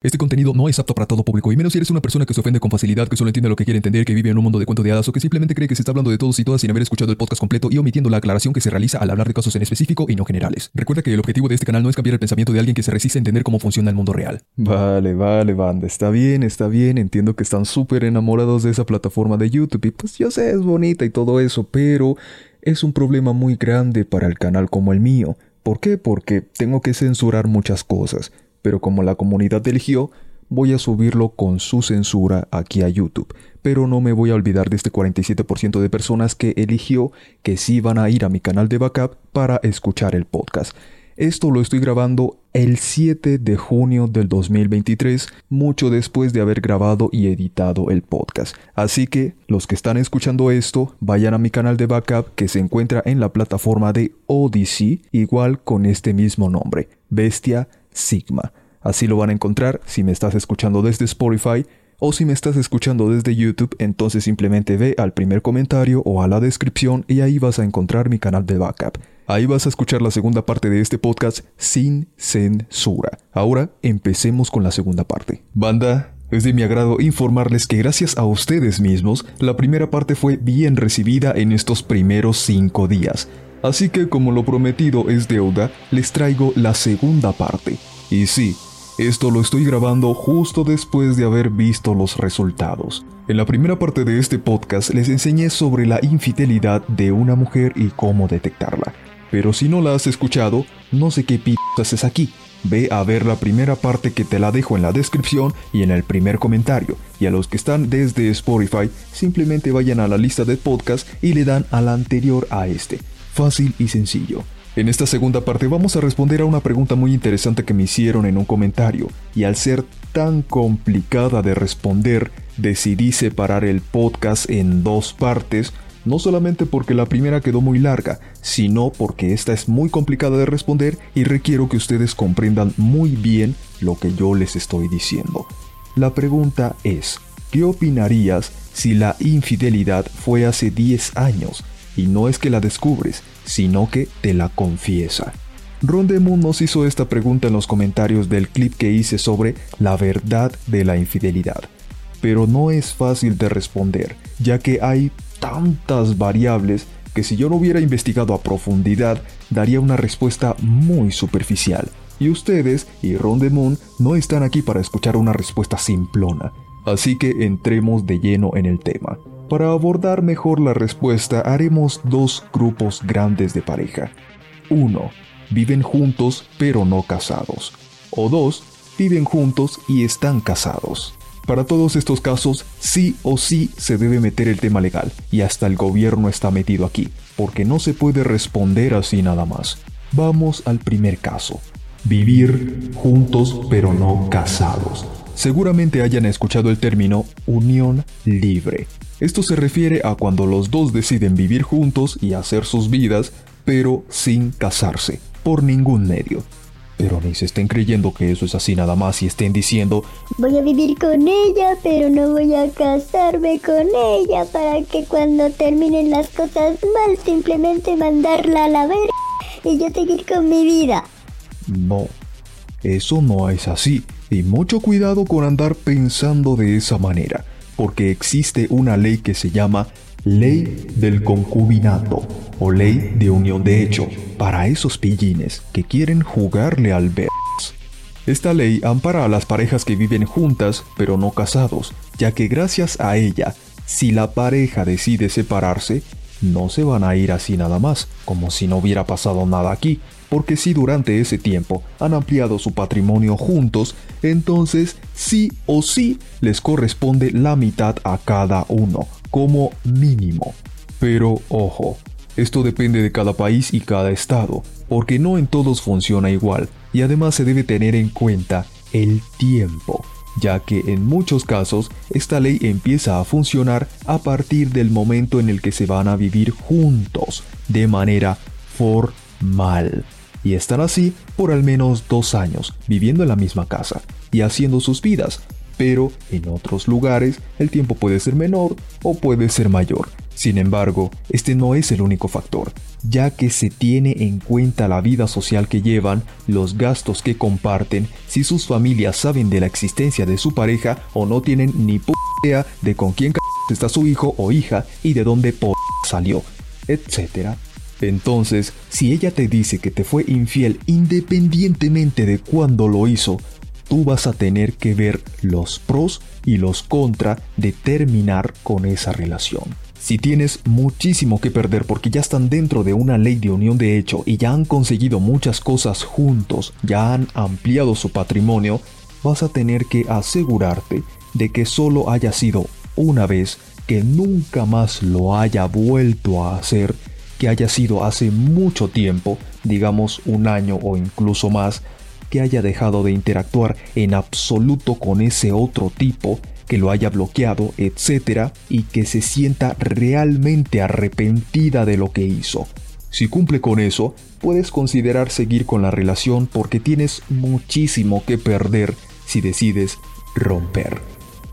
Este contenido no es apto para todo público, y menos si eres una persona que se ofende con facilidad, que solo entiende lo que quiere entender, que vive en un mundo de cuento de hadas o que simplemente cree que se está hablando de todos y todas sin haber escuchado el podcast completo y omitiendo la aclaración que se realiza al hablar de casos en específico y no generales. Recuerda que el objetivo de este canal no es cambiar el pensamiento de alguien que se resiste a entender cómo funciona el mundo real. Vale, vale, banda, está bien, está bien, entiendo que están súper enamorados de esa plataforma de YouTube y pues yo sé, es bonita y todo eso, pero es un problema muy grande para el canal como el mío. ¿Por qué? Porque tengo que censurar muchas cosas, pero como la comunidad eligió, voy a subirlo con su censura aquí a YouTube. Pero no me voy a olvidar de este 47% de personas que eligió que sí van a ir a mi canal de backup para escuchar el podcast. Esto lo estoy grabando el 7 de junio del 2023, mucho después de haber grabado y editado el podcast. Así que los que están escuchando esto, vayan a mi canal de backup que se encuentra en la plataforma de Odyssey, igual con este mismo nombre, Bestia Sigma. Así lo van a encontrar si me estás escuchando desde Spotify o si me estás escuchando desde YouTube, entonces simplemente ve al primer comentario o a la descripción y ahí vas a encontrar mi canal de backup. Ahí vas a escuchar la segunda parte de este podcast sin censura. Ahora empecemos con la segunda parte. Banda, es de mi agrado informarles que gracias a ustedes mismos, la primera parte fue bien recibida en estos primeros cinco días. Así que como lo prometido es deuda, les traigo la segunda parte. Y sí, esto lo estoy grabando justo después de haber visto los resultados. En la primera parte de este podcast les enseñé sobre la infidelidad de una mujer y cómo detectarla. Pero si no la has escuchado, no sé qué p haces aquí. Ve a ver la primera parte que te la dejo en la descripción y en el primer comentario. Y a los que están desde Spotify, simplemente vayan a la lista de podcast y le dan al anterior a este. Fácil y sencillo. En esta segunda parte vamos a responder a una pregunta muy interesante que me hicieron en un comentario, y al ser tan complicada de responder, decidí separar el podcast en dos partes, no solamente porque la primera quedó muy larga, sino porque esta es muy complicada de responder y requiero que ustedes comprendan muy bien lo que yo les estoy diciendo. La pregunta es, ¿qué opinarías si la infidelidad fue hace 10 años y no es que la descubres, sino que te la confiesa. Rondemoon nos hizo esta pregunta en los comentarios del clip que hice sobre la verdad de la infidelidad. Pero no es fácil de responder, ya que hay tantas variables que si yo lo hubiera investigado a profundidad, daría una respuesta muy superficial. Y ustedes y Rondemoon no están aquí para escuchar una respuesta simplona. Así que entremos de lleno en el tema. Para abordar mejor la respuesta haremos dos grupos grandes de pareja. 1. Viven juntos pero no casados. O 2. Viven juntos y están casados. Para todos estos casos, sí o sí se debe meter el tema legal, y hasta el gobierno está metido aquí, porque no se puede responder así nada más. Vamos al primer caso. Vivir juntos pero no casados. Seguramente hayan escuchado el término unión libre. Esto se refiere a cuando los dos deciden vivir juntos y hacer sus vidas, pero sin casarse, por ningún medio. Pero ni se estén creyendo que eso es así nada más y estén diciendo Voy a vivir con ella, pero no voy a casarme con ella para que cuando terminen las cosas mal simplemente mandarla a la verga y yo seguir con mi vida. No, eso no es así. Y mucho cuidado con andar pensando de esa manera porque existe una ley que se llama Ley del Concubinato o Ley de Unión de Hecho para esos pillines que quieren jugarle al ver. Esta ley ampara a las parejas que viven juntas pero no casados, ya que gracias a ella, si la pareja decide separarse, no se van a ir así nada más, como si no hubiera pasado nada aquí, porque si durante ese tiempo han ampliado su patrimonio juntos, entonces sí o sí les corresponde la mitad a cada uno, como mínimo. Pero ojo, esto depende de cada país y cada estado, porque no en todos funciona igual, y además se debe tener en cuenta el tiempo, ya que en muchos casos esta ley empieza a funcionar a partir del momento en el que se van a vivir juntos, de manera formal y están así por al menos dos años, viviendo en la misma casa y haciendo sus vidas, pero en otros lugares el tiempo puede ser menor o puede ser mayor. Sin embargo, este no es el único factor, ya que se tiene en cuenta la vida social que llevan, los gastos que comparten, si sus familias saben de la existencia de su pareja o no tienen ni p idea de con quién c está su hijo o hija y de dónde p salió, etc. Entonces, si ella te dice que te fue infiel independientemente de cuándo lo hizo, tú vas a tener que ver los pros y los contra de terminar con esa relación. Si tienes muchísimo que perder porque ya están dentro de una ley de unión de hecho y ya han conseguido muchas cosas juntos, ya han ampliado su patrimonio, vas a tener que asegurarte de que solo haya sido una vez, que nunca más lo haya vuelto a hacer, que haya sido hace mucho tiempo, digamos un año o incluso más, que haya dejado de interactuar en absoluto con ese otro tipo que lo haya bloqueado, etc., y que se sienta realmente arrepentida de lo que hizo. Si cumple con eso, puedes considerar seguir con la relación porque tienes muchísimo que perder si decides romper.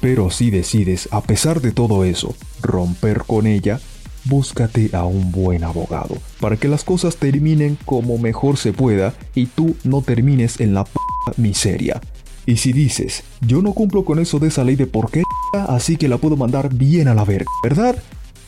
Pero si decides, a pesar de todo eso, romper con ella, búscate a un buen abogado para que las cosas terminen como mejor se pueda y tú no termines en la p miseria. Y si dices, yo no cumplo con eso de esa ley de por qué, así que la puedo mandar bien a la verga, ¿verdad?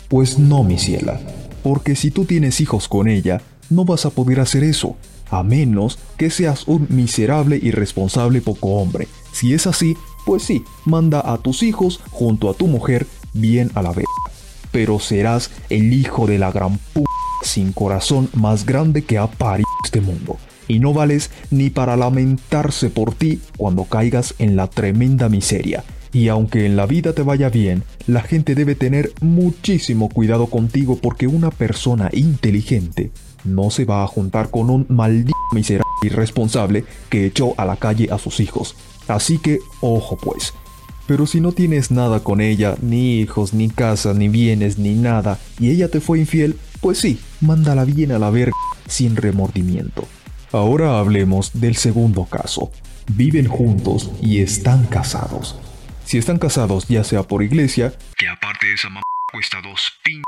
Pues no, mi ciela, porque si tú tienes hijos con ella, no vas a poder hacer eso, a menos que seas un miserable y responsable poco hombre. Si es así, pues sí, manda a tus hijos junto a tu mujer bien a la verga. Pero serás el hijo de la gran p sin corazón más grande que ha parido este mundo y no vales ni para lamentarse por ti cuando caigas en la tremenda miseria. Y aunque en la vida te vaya bien, la gente debe tener muchísimo cuidado contigo porque una persona inteligente no se va a juntar con un maldito miserable irresponsable que echó a la calle a sus hijos. Así que, ojo pues. Pero si no tienes nada con ella, ni hijos, ni casa, ni bienes, ni nada, y ella te fue infiel, pues sí, mándala bien a la verga sin remordimiento. Ahora hablemos del segundo caso. Viven juntos y están casados. Si están casados ya sea por iglesia, que aparte de esa mamá cuesta dos pin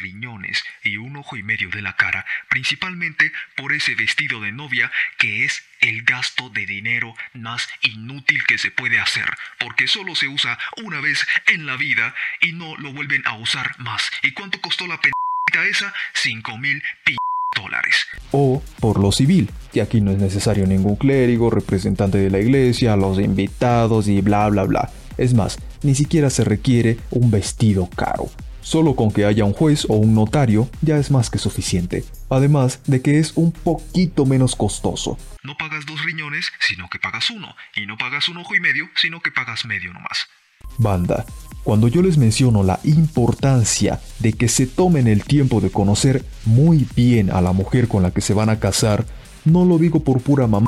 riñones y un ojo y medio de la cara, principalmente por ese vestido de novia que es el gasto de dinero más inútil que se puede hacer, porque solo se usa una vez en la vida y no lo vuelven a usar más. ¿Y cuánto costó la penita esa? Cinco mil p dólares. O por lo civil, y aquí no es necesario ningún clérigo, representante de la iglesia, los invitados y bla bla bla. Es más, ni siquiera se requiere un vestido caro. Solo con que haya un juez o un notario ya es más que suficiente. Además de que es un poquito menos costoso. No pagas dos riñones, sino que pagas uno. Y no pagas un ojo y medio, sino que pagas medio nomás. Banda, cuando yo les menciono la importancia de que se tomen el tiempo de conocer muy bien a la mujer con la que se van a casar, no lo digo por pura mamá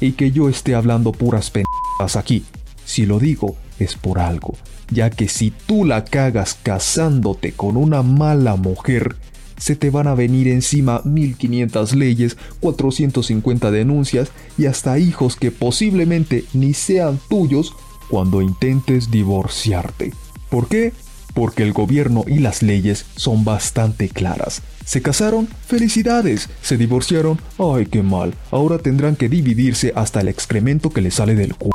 y que yo esté hablando puras pendejas aquí. Si lo digo es por algo, ya que si tú la cagas casándote con una mala mujer, se te van a venir encima 1500 leyes, 450 denuncias y hasta hijos que posiblemente ni sean tuyos cuando intentes divorciarte. ¿Por qué? Porque el gobierno y las leyes son bastante claras. ¿Se casaron? ¡Felicidades! ¿Se divorciaron? ¡Ay, qué mal! Ahora tendrán que dividirse hasta el excremento que le sale del cu.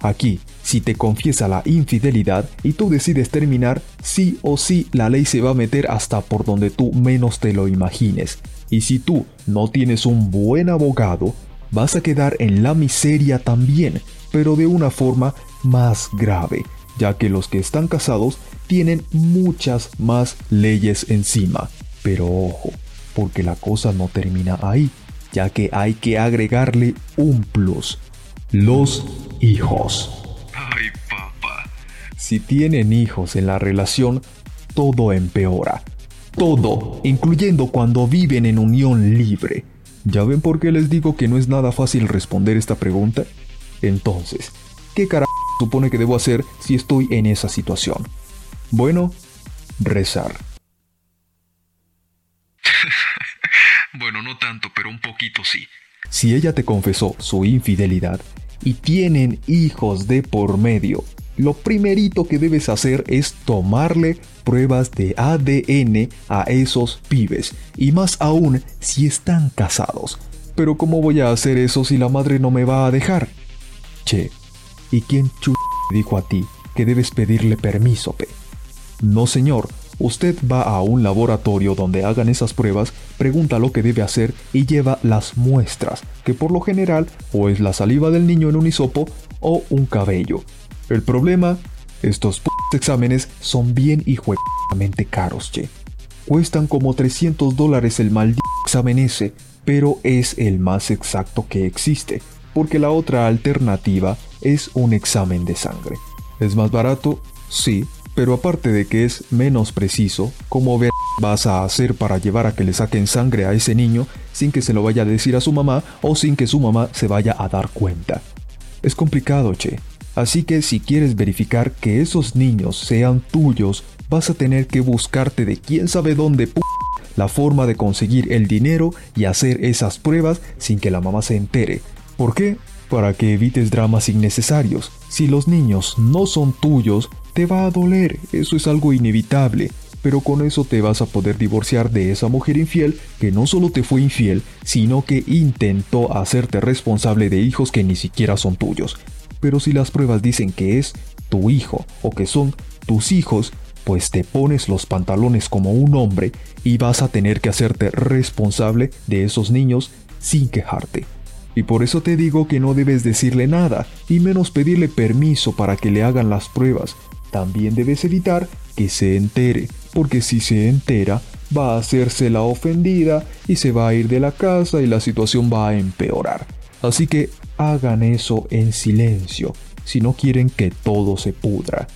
Aquí, si te confiesa la infidelidad y tú decides terminar, sí o sí la ley se va a meter hasta por donde tú menos te lo imagines. Y si tú no tienes un buen abogado, vas a quedar en la miseria también, pero de una forma más grave ya que los que están casados tienen muchas más leyes encima. Pero ojo, porque la cosa no termina ahí, ya que hay que agregarle un plus. Los hijos. Si tienen hijos en la relación, todo empeora. Todo, incluyendo cuando viven en unión libre. ¿Ya ven por qué les digo que no es nada fácil responder esta pregunta? Entonces, ¿qué carajo supone que debo hacer si estoy en esa situación? Bueno, rezar. bueno, no tanto, pero un poquito sí. Si ella te confesó su infidelidad y tienen hijos de por medio, lo primerito que debes hacer es tomarle pruebas de ADN a esos pibes, y más aún si están casados. Pero ¿cómo voy a hacer eso si la madre no me va a dejar? Che, ¿y quién ch dijo a ti que debes pedirle permiso, pe? No, señor, Usted va a un laboratorio donde hagan esas pruebas, pregunta lo que debe hacer y lleva las muestras, que por lo general o es la saliva del niño en un hisopo o un cabello. El problema, estos exámenes son bien hijuemente caros, che. Cuestan como 300 dólares el maldito examen ese, pero es el más exacto que existe, porque la otra alternativa es un examen de sangre. ¿Es más barato? Sí, pero aparte de que es menos preciso, ¿cómo ver vas a hacer para llevar a que le saquen sangre a ese niño sin que se lo vaya a decir a su mamá o sin que su mamá se vaya a dar cuenta? Es complicado, che. Así que si quieres verificar que esos niños sean tuyos, vas a tener que buscarte de quién sabe dónde p la forma de conseguir el dinero y hacer esas pruebas sin que la mamá se entere. ¿Por qué? Para que evites dramas innecesarios. Si los niños no son tuyos, te va a doler, eso es algo inevitable, pero con eso te vas a poder divorciar de esa mujer infiel que no solo te fue infiel, sino que intentó hacerte responsable de hijos que ni siquiera son tuyos. Pero si las pruebas dicen que es tu hijo o que son tus hijos, pues te pones los pantalones como un hombre y vas a tener que hacerte responsable de esos niños sin quejarte. Y por eso te digo que no debes decirle nada, y menos pedirle permiso para que le hagan las pruebas, también debes evitar que se entere, porque si se entera, va a hacerse la ofendida y se va a ir de la casa y la situación va a empeorar. Así que hagan eso en silencio, si no quieren que todo se pudra.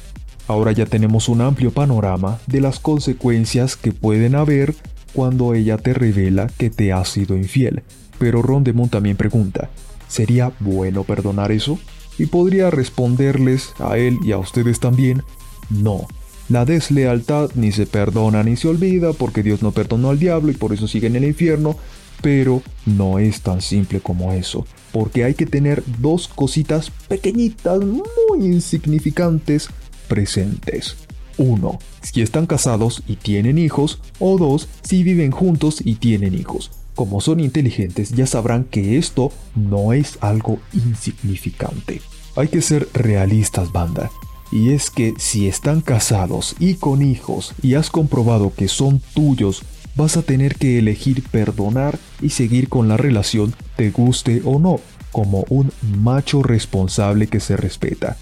Ahora ya tenemos un amplio panorama de las consecuencias que pueden haber cuando ella te revela que te ha sido infiel. Pero Rondemont también pregunta, ¿sería bueno perdonar eso? y podría responderles a él y a ustedes también, no. La deslealtad ni se perdona ni se olvida porque Dios no perdonó al diablo y por eso sigue en el infierno, pero no es tan simple como eso, porque hay que tener dos cositas pequeñitas, muy insignificantes, presentes. Uno, si están casados y tienen hijos, o dos, si viven juntos y tienen hijos. Como son inteligentes, ya sabrán que esto no es algo insignificante. Hay que ser realistas, banda. Y es que si están casados y con hijos y has comprobado que son tuyos, vas a tener que elegir perdonar y seguir con la relación, te guste o no, como un macho responsable que se respeta.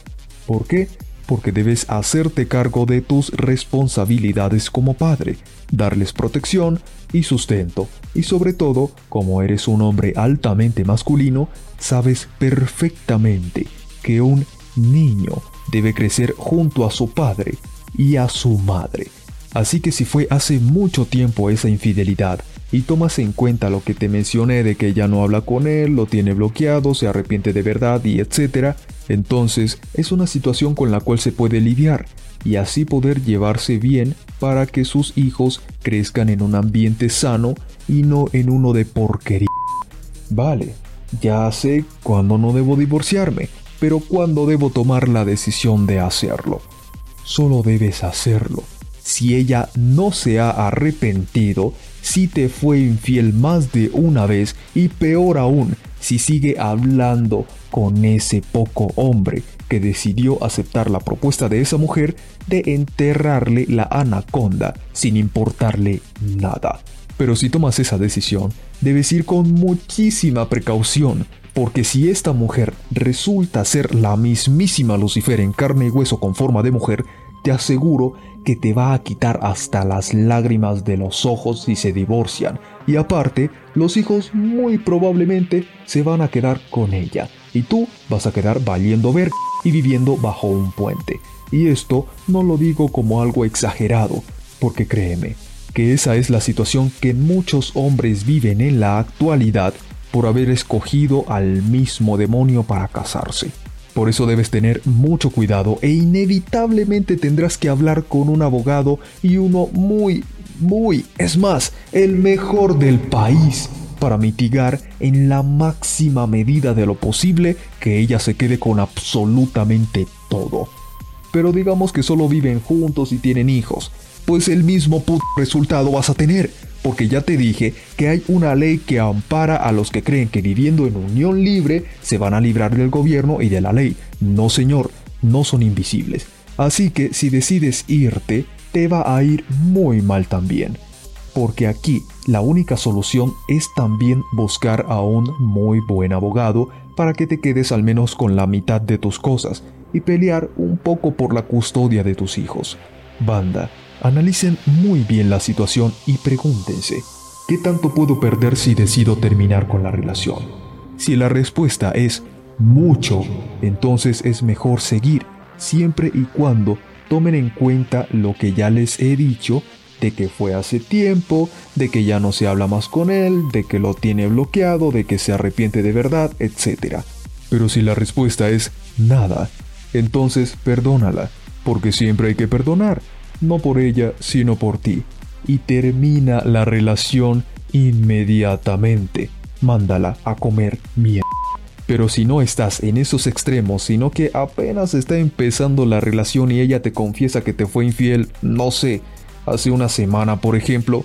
¿Por qué? Porque debes hacerte cargo de tus responsabilidades como padre, darles protección y sustento, y sobre todo, como eres un hombre altamente masculino, sabes perfectamente que un niño debe crecer junto a su padre y a su madre. Así que si fue hace mucho tiempo esa infidelidad y tomas en cuenta lo que te mencioné de que ya no habla con él, lo tiene bloqueado, se arrepiente de verdad y etcétera, entonces es una situación con la cual se puede lidiar y así poder llevarse bien para que sus hijos crezcan en un ambiente sano y no en uno de porquería. Vale, ya sé cuándo no debo divorciarme, pero cuándo debo tomar la decisión de hacerlo. Solo debes hacerlo. Si ella no se ha arrepentido, si te fue infiel más de una vez y peor aún, si sigue hablando con ese poco hombre que decidió aceptar la propuesta de esa mujer de enterrarle la anaconda sin importarle nada. Pero si tomas esa decisión, debes ir con muchísima precaución, porque si esta mujer resulta ser la mismísima Lucifer en carne y hueso con forma de mujer, te aseguro que te va a quitar hasta las lágrimas de los ojos si se divorcian. Y aparte, los hijos muy probablemente se van a quedar con ella. Y tú vas a quedar valiendo ver y viviendo bajo un puente. Y esto no lo digo como algo exagerado, porque créeme, que esa es la situación que muchos hombres viven en la actualidad por haber escogido al mismo demonio para casarse. Por eso debes tener mucho cuidado e inevitablemente tendrás que hablar con un abogado y uno muy, muy, es más, el mejor del país para mitigar en la máxima medida de lo posible que ella se quede con absolutamente todo. pero digamos que solo viven juntos y tienen hijos, pues el mismo puto resultado vas a tener, porque ya te dije que hay una ley que ampara a los que creen que viviendo en unión libre se van a librar del gobierno y de la ley. No señor, no son invisibles. Así que si decides irte, te va a ir muy mal también. Porque aquí la única solución es también buscar a un muy buen abogado para que te quedes al menos con la mitad de tus cosas y pelear un poco por la custodia de tus hijos. Banda, analicen muy bien la situación y pregúntense, ¿qué tanto puedo perder si decido terminar con la relación? Si la respuesta es mucho, entonces es mejor seguir, siempre y cuando tomen en cuenta lo que ya les he dicho de que fue hace tiempo, de que ya no se habla más con él, de que lo tiene bloqueado, de que se arrepiente de verdad, etc. Pero si la respuesta es nada, entonces perdónala, porque siempre hay que perdonar, no por ella, sino por ti. Y termina la relación inmediatamente. Mándala a comer mierda. Pero si no estás en esos extremos, sino que apenas está empezando la relación y ella te confiesa que te fue infiel, no sé, hace una semana, por ejemplo,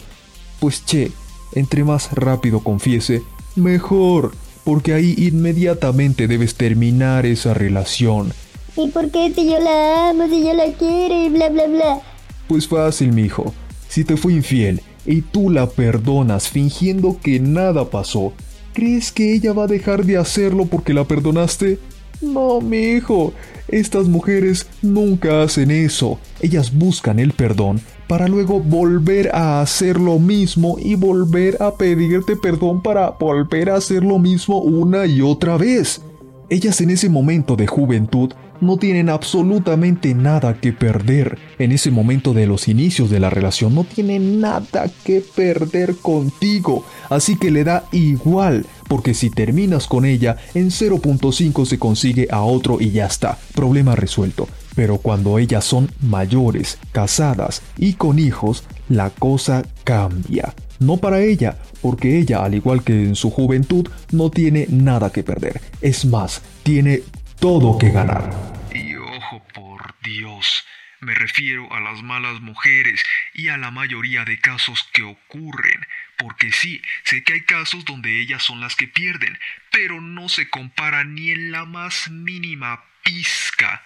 pues che, entre más rápido confiese, mejor, porque ahí inmediatamente debes terminar esa relación. ¿Y por qué si yo la amo, si yo la quiero y bla bla bla? Pues fácil, mijo. Si te fue infiel y tú la perdonas fingiendo que nada pasó, ¿crees que ella va a dejar de hacerlo porque la perdonaste? No, mijo. Estas mujeres nunca hacen eso. Ellas buscan el perdón para luego volver a hacer lo mismo y volver a pedirte perdón para volver a hacer lo mismo una y otra vez. Ellas en ese momento de juventud no tienen absolutamente nada que perder. En ese momento de los inicios de la relación no tienen nada que perder contigo. Así que le da igual, porque si terminas con ella, en 0.5 se consigue a otro y ya está. Problema resuelto. Pero cuando ellas son mayores, casadas y con hijos, la cosa cambia. No para ella, porque ella, al igual que en su juventud, no tiene nada que perder. Es más, tiene todo que ganar. Y ojo por Dios, me refiero a las malas mujeres y a la mayoría de casos que ocurren. Porque sí, sé que hay casos donde ellas son las que pierden, pero no se compara ni en la más mínima pizca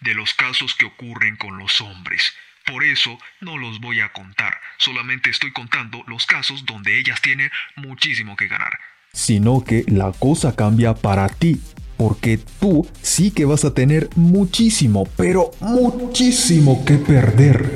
de los casos que ocurren con los hombres. Por eso no los voy a contar, solamente estoy contando los casos donde ellas tienen muchísimo que ganar. Sino que la cosa cambia para ti, porque tú sí que vas a tener muchísimo, pero muchísimo que perder.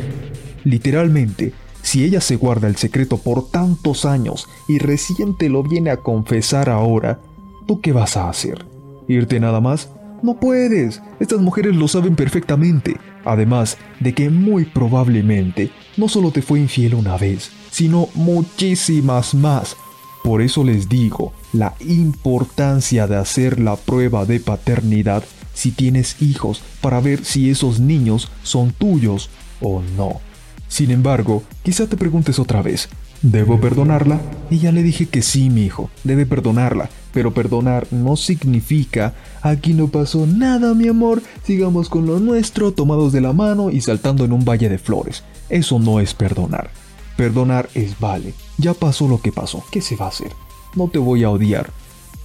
Literalmente, si ella se guarda el secreto por tantos años y recién te lo viene a confesar ahora, ¿tú qué vas a hacer? ¿Irte nada más? No puedes. Estas mujeres lo saben perfectamente. Además de que muy probablemente no solo te fue infiel una vez, sino muchísimas más. Por eso les digo la importancia de hacer la prueba de paternidad si tienes hijos para ver si esos niños son tuyos o no. Sin embargo, quizá te preguntes otra vez, ¿debo perdonarla? Y ya le dije que sí, mi hijo, debe perdonarla, pero perdonar no significa aquí no pasó nada, mi amor, sigamos con lo nuestro, tomados de la mano y saltando en un valle de flores. Eso no es perdonar. Perdonar es vale, ya pasó lo que pasó, ¿qué se va a hacer? No te voy a odiar.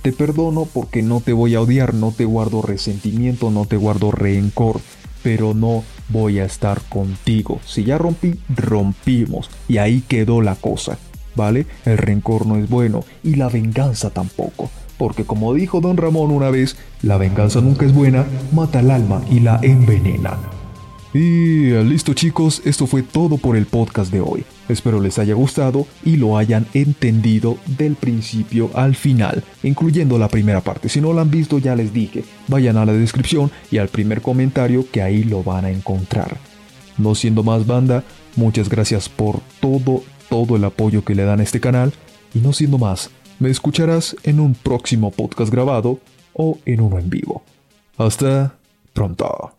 Te perdono porque no te voy a odiar, no te guardo resentimiento, no te guardo rencor, pero no voy a estar contigo. Si ya rompí, rompimos y ahí quedó la cosa. ¿vale? El rencor no es bueno y la venganza tampoco, porque como dijo don Ramón una vez, la venganza nunca es buena, mata el alma y la envenena. Y listo chicos, esto fue todo por el podcast de hoy. Espero les haya gustado y lo hayan entendido del principio al final, incluyendo la primera parte. Si no lo han visto ya les dije, vayan a la descripción y al primer comentario que ahí lo van a encontrar. No siendo más banda, muchas gracias por todo todo el apoyo que le dan a este canal y no siendo más, me escucharás en un próximo podcast grabado o en uno en vivo. Hasta pronto.